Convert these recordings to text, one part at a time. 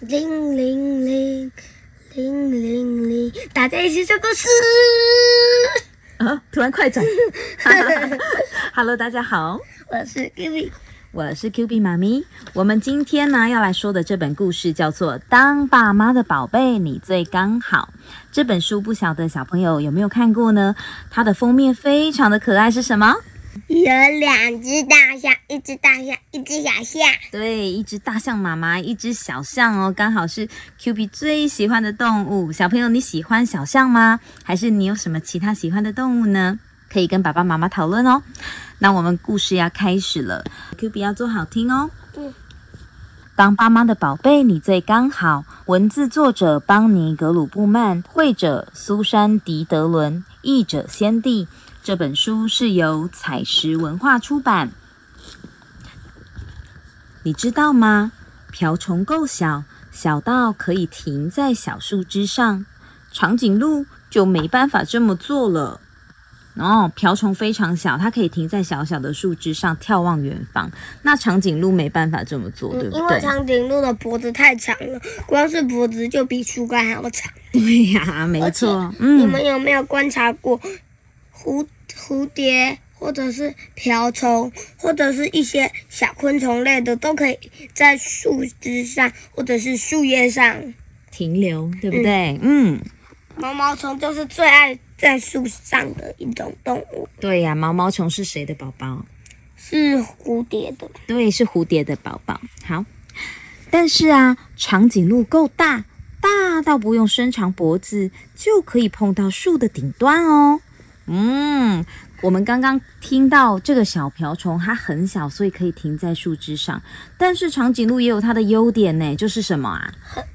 铃铃铃，铃铃铃，大家一起说故事。啊！突然快转。Hello，大家好，我是 Kiwi，我是 Q B 妈咪。我们今天呢要来说的这本故事叫做《当爸妈的宝贝你最刚好》。这本书不晓得小朋友有没有看过呢？它的封面非常的可爱，是什么？有两只大象，一只大象，一只小象。对，一只大象妈妈，一只小象哦，刚好是 Q B 最喜欢的动物。小朋友，你喜欢小象吗？还是你有什么其他喜欢的动物呢？可以跟爸爸妈妈讨论哦。那我们故事要开始了，Q B 要做好听哦。嗯。当爸妈的宝贝，你最刚好。文字作者邦尼格鲁布曼，绘者苏珊迪德伦，译者先帝。这本书是由彩石文化出版。你知道吗？瓢虫够小，小到可以停在小树枝上，长颈鹿就没办法这么做了。哦，瓢虫非常小，它可以停在小小的树枝上眺望远方。那长颈鹿没办法这么做，对不对？因为长颈鹿的脖子太长了，光是脖子就比树干还要长。对呀，没错。嗯你们有没有观察过蝴蝴蝶，或者是瓢虫，或者是一些小昆虫类的，都可以在树枝上或者是树叶上停留，对不对？嗯。毛毛虫就是最爱在树上的一种动物。对呀，毛毛虫是谁的宝宝？是蝴蝶的。对，是蝴蝶的宝宝。好，但是啊，长颈鹿够大，大到不用伸长脖子就可以碰到树的顶端哦。嗯。我们刚刚听到这个小瓢虫，它很小，所以可以停在树枝上。但是长颈鹿也有它的优点呢，就是什么啊？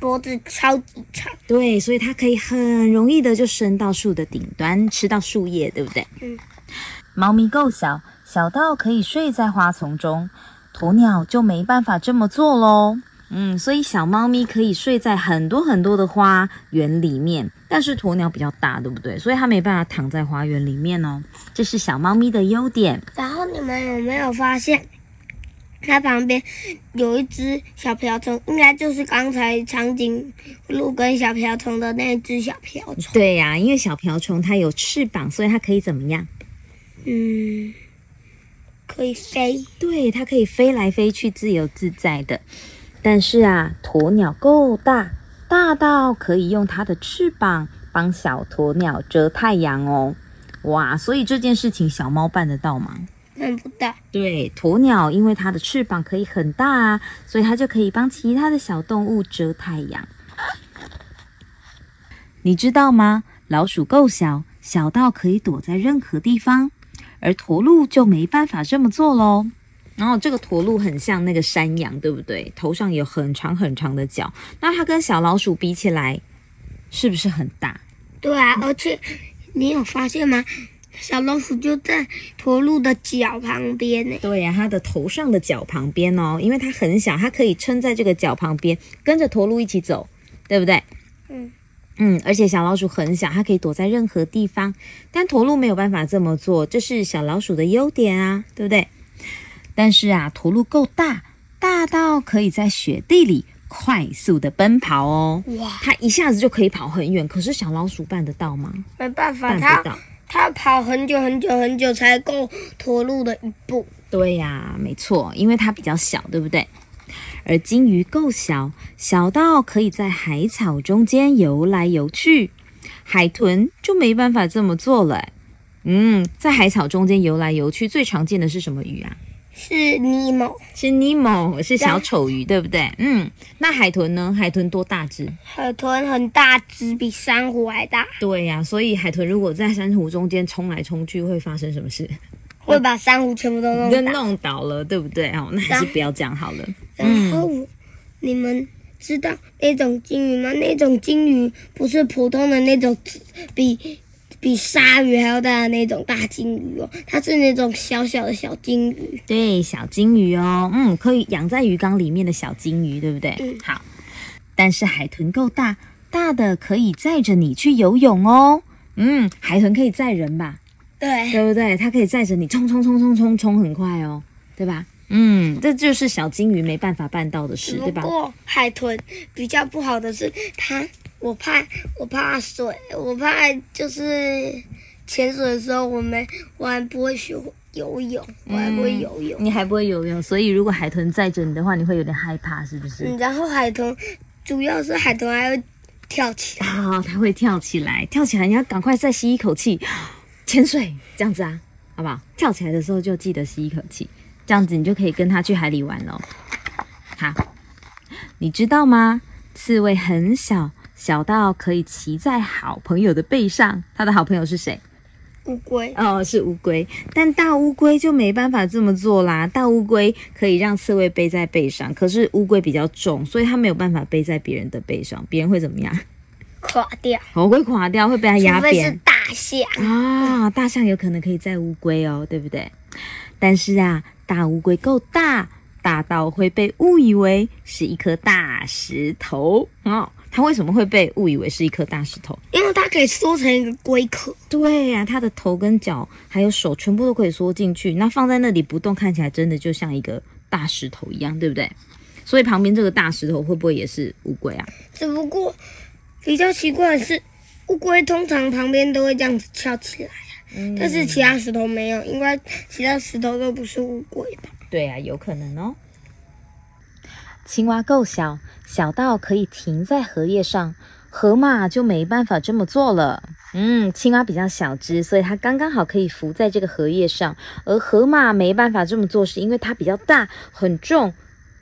脖子超级长。对，所以它可以很容易的就伸到树的顶端，吃到树叶，对不对？嗯。猫咪够小，小到可以睡在花丛中，鸵鸟就没办法这么做喽。嗯，所以小猫咪可以睡在很多很多的花园里面，但是鸵鸟比较大，对不对？所以它没办法躺在花园里面哦。这是小猫咪的优点。然后你们有没有发现，它旁边有一只小瓢虫，应该就是刚才长颈鹿跟小瓢虫的那只小瓢虫。对呀，因为小瓢虫它有翅膀，所以它可以怎么样？嗯，可以飞。对，它可以飞来飞去，自由自在的。但是啊，鸵鸟够大，大到可以用它的翅膀帮小鸵鸟遮太阳哦。哇，所以这件事情小猫办得到吗？办不到。对，鸵鸟因为它的翅膀可以很大啊，所以它就可以帮其他的小动物遮太阳。你知道吗？老鼠够小，小到可以躲在任何地方，而驼鹿就没办法这么做喽。然后这个驼鹿很像那个山羊，对不对？头上有很长很长的角。那它跟小老鼠比起来，是不是很大？对啊，而且你有发现吗？小老鼠就在驼鹿的脚旁边呢。对呀，它的头上的脚旁边哦，因为它很小，它可以撑在这个脚旁边，跟着驼鹿一起走，对不对？嗯嗯，而且小老鼠很小，它可以躲在任何地方，但驼鹿没有办法这么做，这是小老鼠的优点啊，对不对？但是啊，驼鹿够大，大到可以在雪地里快速的奔跑哦。哇，它一下子就可以跑很远。可是小老鼠办得到吗？没办法，它它跑很久很久很久才够驼鹿的一步。对呀，没错，因为它比较小，对不对？而金鱼够小，小到可以在海草中间游来游去，海豚就没办法这么做了。嗯，在海草中间游来游去，最常见的是什么鱼啊？是尼莫，是尼莫，是小丑鱼，对不对？嗯，那海豚呢？海豚多大只？海豚很大只，比珊瑚还大。对呀，所以海豚如果在珊瑚中间冲来冲去，会发生什么事？会把珊瑚全部都弄弄倒了，对不对？哦，那还是不要这样好了。然后你们知道那种金鱼吗？那种金鱼不是普通的那种，比。比鲨鱼还要大的那种大金鱼哦，它是那种小小的小金鱼。对，小金鱼哦，嗯，可以养在鱼缸里面的小金鱼，对不对？嗯。好，但是海豚够大，大的可以载着你去游泳哦。嗯，海豚可以载人吧？对，对不对？它可以载着你冲冲冲冲冲冲很快哦，对吧？嗯，这就是小金鱼没办法办到的事，对吧？不过海豚比较不好的是，它我怕我怕水，我怕就是潜水的时候我没我还不会学游泳，我还不会游泳。你还不会游泳，所以如果海豚载着你的话，你会有点害怕，是不是？嗯，然后海豚主要是海豚还会跳起来，啊、它会跳起来，跳起来你要赶快再吸一口气，潜水这样子啊，好不好？跳起来的时候就记得吸一口气，这样子你就可以跟它去海里玩喽。好，你知道吗？刺猬很小，小到可以骑在好朋友的背上。他的好朋友是谁？乌龟哦，是乌龟，但大乌龟就没办法这么做啦。大乌龟可以让刺猬背在背上，可是乌龟比较重，所以它没有办法背在别人的背上，别人会怎么样？垮掉，哦，会垮掉，会被它压除非是大象。啊。大象有可能可以载乌龟哦，对不对？但是啊，大乌龟够大，大到会被误以为是一颗大石头哦。它为什么会被误以为是一颗大石头？因为它可以缩成一个龟壳，对呀、它的头跟脚还有手全部都可以缩进去，那放在那里不动，看起来真的就像一个大石头一样，对不对？所以旁边这个大石头会不会也是乌龟啊？只不过比较奇怪的是，乌龟通常旁边都会这样子翘起来啊，但是其他石头没有，因为其他石头都不是乌龟吧？对呀、有可能哦。青蛙够小，小到可以停在荷叶上，河马就没办法这么做了。嗯，青蛙比较小只，所以它刚刚好可以浮在这个荷叶上，而河马没办法这么做，是因为它比较大，很重，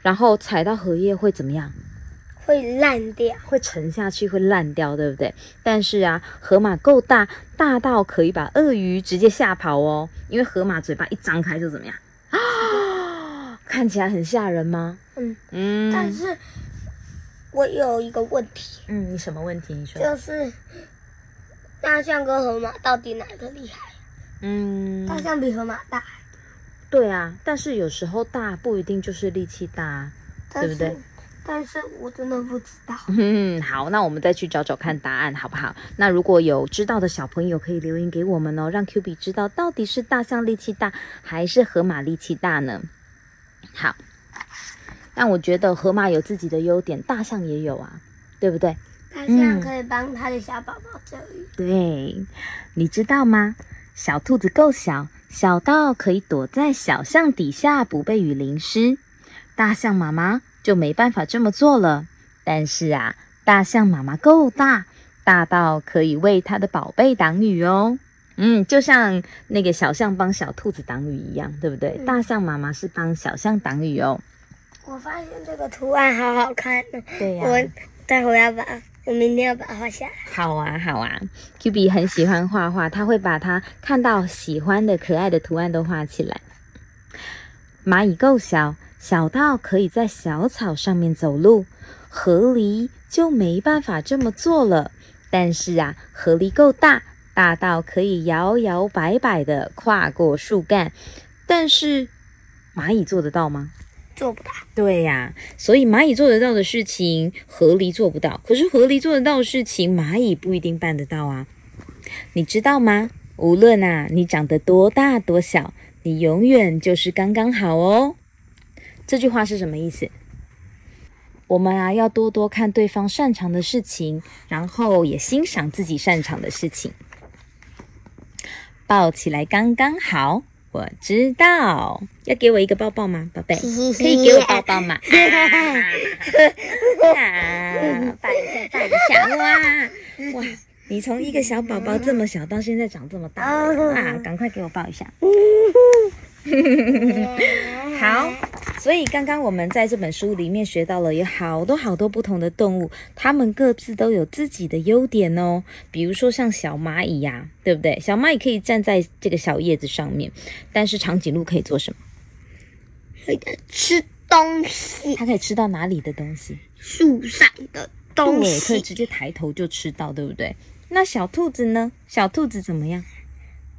然后踩到荷叶会怎么样？会烂掉，会沉下去，会烂掉，对不对？但是啊，河马够大，大到可以把鳄鱼直接吓跑哦。因为河马嘴巴一张开就怎么样啊？看起来很吓人吗？嗯，嗯，但是我有一个问题，嗯，你什么问题？你说，就是大象跟河马到底哪个厉害？嗯，大象比河马大，对啊，但是有时候大不一定就是力气大对不对但是我真的不知道。嗯，好，那我们再去找找看答案，好不好？那如果有知道的小朋友，可以留言给我们哦，让 Q B 知道到底是大象力气大还是河马力气大呢？好，但我觉得河马有自己的优点，大象也有啊，对不对？大象可以帮它的小宝宝遮雨，对，你知道吗？小兔子够小，小到可以躲在小象底下不被雨淋湿。大象妈妈就没办法这么做了。但是啊，大象妈妈够大，大到可以为它的宝贝挡雨哦。嗯，就像那个小象帮小兔子挡雨一样，对不对？嗯大象妈妈是帮小象挡雨哦。我发现这个图案好好看呢，对呀、我待会要把，我明天要把它画下来。好啊，好啊，Q B 很喜欢画画，他会把他看到喜欢的可爱的图案都画起来。蚂蚁够小，小到可以在小草上面走路，河狸就没办法这么做了。但是啊，河狸够大，大到可以摇摇摆摆的跨过树干。但是蚂蚁做得到吗？做不到，对呀、所以蚂蚁做得到的事情，河狸做不到。可是河狸做得到的事情，蚂蚁不一定办得到啊。你知道吗？无论啊你长得多大多小，你永远就是刚刚好哦。这句话是什么意思？我们啊要多多看对方擅长的事情，然后也欣赏自己擅长的事情。抱起来刚刚好，我知道。要给我一个抱抱吗，宝贝？可以给我抱抱吗？啊，抱一下，抱一下，哇哇！你从一个小宝宝这么小到现在长这么大了啊，赶快给我抱一下。好，所以刚刚我们在这本书里面学到了有好多好多不同的动物，它们各自都有自己的优点哦。比如说像小蚂蚁呀、对不对？小蚂蚁可以站在这个小叶子上面，但是长颈鹿可以做什么？会的吃东西，它可以吃到哪里的东西？树上的东对，可以，直接抬头就吃到，对不对？那小兔子呢？小兔子怎么样？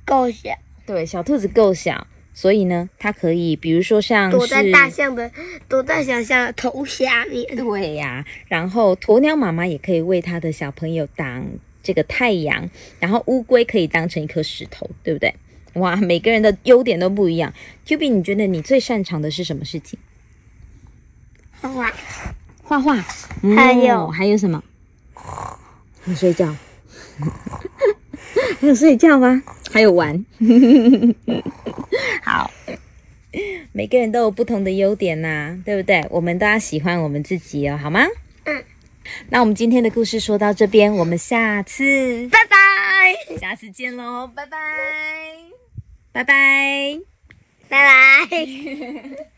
够小，对，小兔子够小，所以呢，它可以，比如说像躲在大象的，躲在小象的头下面。对呀、然后鸵鸟妈妈也可以为它的小朋友挡这个太阳，然后乌龟可以当成一颗石头，对不对？哇，每个人的优点都不一样。Q B，你觉得你最擅长的是什么事情？画画，画画。还有哦还有什么？你睡觉。还有睡觉吗？还有玩。好，每个人都有不同的优点呐、对不对？我们都要喜欢我们自己哦，好吗？嗯。那我们今天的故事说到这边，我们下次拜拜，下次见喽，拜拜，拜拜。拜拜。